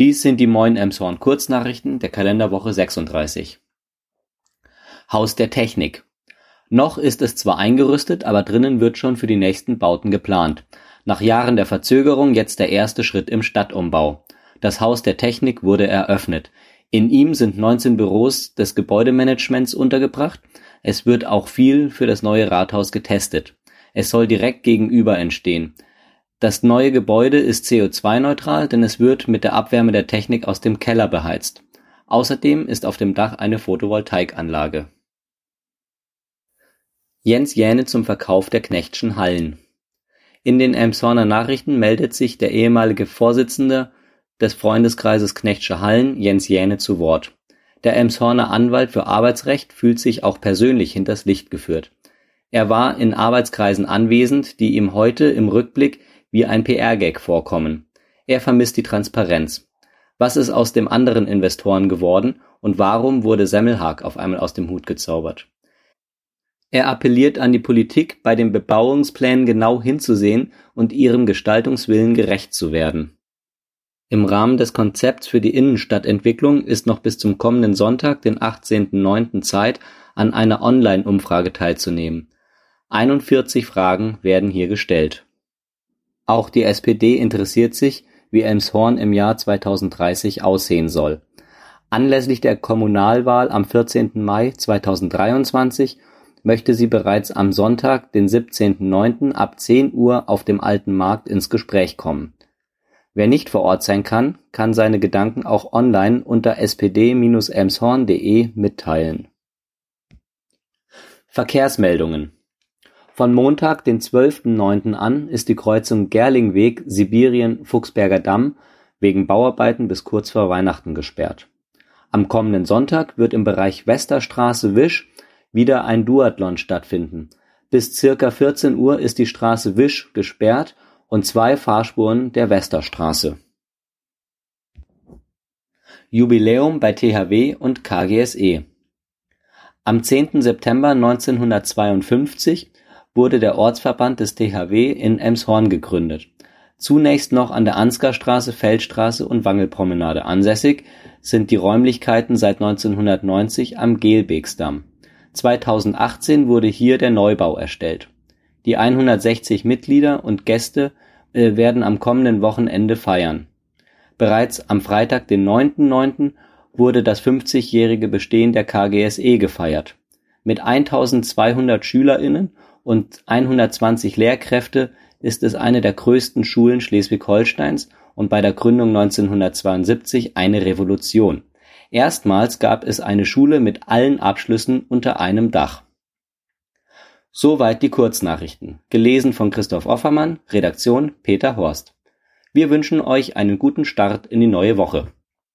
Dies sind die Moin Emshorn Kurznachrichten der Kalenderwoche 36. Haus der Technik. Noch ist es zwar eingerüstet, aber drinnen wird schon für die nächsten Bauten geplant. Nach Jahren der Verzögerung jetzt der erste Schritt im Stadtumbau. Das Haus der Technik wurde eröffnet. In ihm sind 19 Büros des Gebäudemanagements untergebracht. Es wird auch viel für das neue Rathaus getestet. Es soll direkt gegenüber entstehen. Das neue Gebäude ist CO2-neutral, denn es wird mit der Abwärme der Technik aus dem Keller beheizt. Außerdem ist auf dem Dach eine Photovoltaikanlage. Jens Jähne zum Verkauf der Knechtschen Hallen. In den Elmshorner Nachrichten meldet sich der ehemalige Vorsitzende des Freundeskreises Knechtsche Hallen, Jens Jähne, zu Wort. Der Elmshorner Anwalt für Arbeitsrecht fühlt sich auch persönlich hinters Licht geführt. Er war in Arbeitskreisen anwesend, die ihm heute im Rückblick wie ein PR-Gag vorkommen. Er vermisst die Transparenz. Was ist aus dem anderen Investoren geworden und warum wurde Semmelhag auf einmal aus dem Hut gezaubert? Er appelliert an die Politik, bei den Bebauungsplänen genau hinzusehen und ihrem Gestaltungswillen gerecht zu werden. Im Rahmen des Konzepts für die Innenstadtentwicklung ist noch bis zum kommenden Sonntag, den 18.09. Zeit, an einer Online-Umfrage teilzunehmen. 41 Fragen werden hier gestellt. Auch die SPD interessiert sich, wie Elmshorn im Jahr 2030 aussehen soll. Anlässlich der Kommunalwahl am 14. Mai 2023 möchte sie bereits am Sonntag, den 17.09. ab 10 Uhr auf dem Alten Markt ins Gespräch kommen. Wer nicht vor Ort sein kann, kann seine Gedanken auch online unter spd-elmshorn.de mitteilen. Verkehrsmeldungen von Montag, den 12.09. an ist die Kreuzung Gerlingweg-Sibirien-Fuchsberger Damm wegen Bauarbeiten bis kurz vor Weihnachten gesperrt. Am kommenden Sonntag wird im Bereich Westerstraße-Wisch wieder ein Duathlon stattfinden. Bis circa 14 Uhr ist die Straße Wisch gesperrt und zwei Fahrspuren der Westerstraße. Jubiläum bei THW und KGSE Am 10. September 1952 wurde der Ortsverband des THW in Elmshorn gegründet. Zunächst noch an der Ansgarstraße, Feldstraße und Wangelpromenade ansässig sind die Räumlichkeiten seit 1990 am Gelbeksdamm. 2018 wurde hier der Neubau erstellt. Die 160 Mitglieder und Gäste äh, werden am kommenden Wochenende feiern. Bereits am Freitag, den 9.9., wurde das 50-jährige Bestehen der KGSE gefeiert. Mit 1200 SchülerInnen und 120 Lehrkräfte ist es eine der größten Schulen Schleswig-Holsteins und bei der Gründung 1972 eine Revolution. Erstmals gab es eine Schule mit allen Abschlüssen unter einem Dach. Soweit die Kurznachrichten, gelesen von Christoph Offermann, Redaktion Peter Horst. Wir wünschen euch einen guten Start in die neue Woche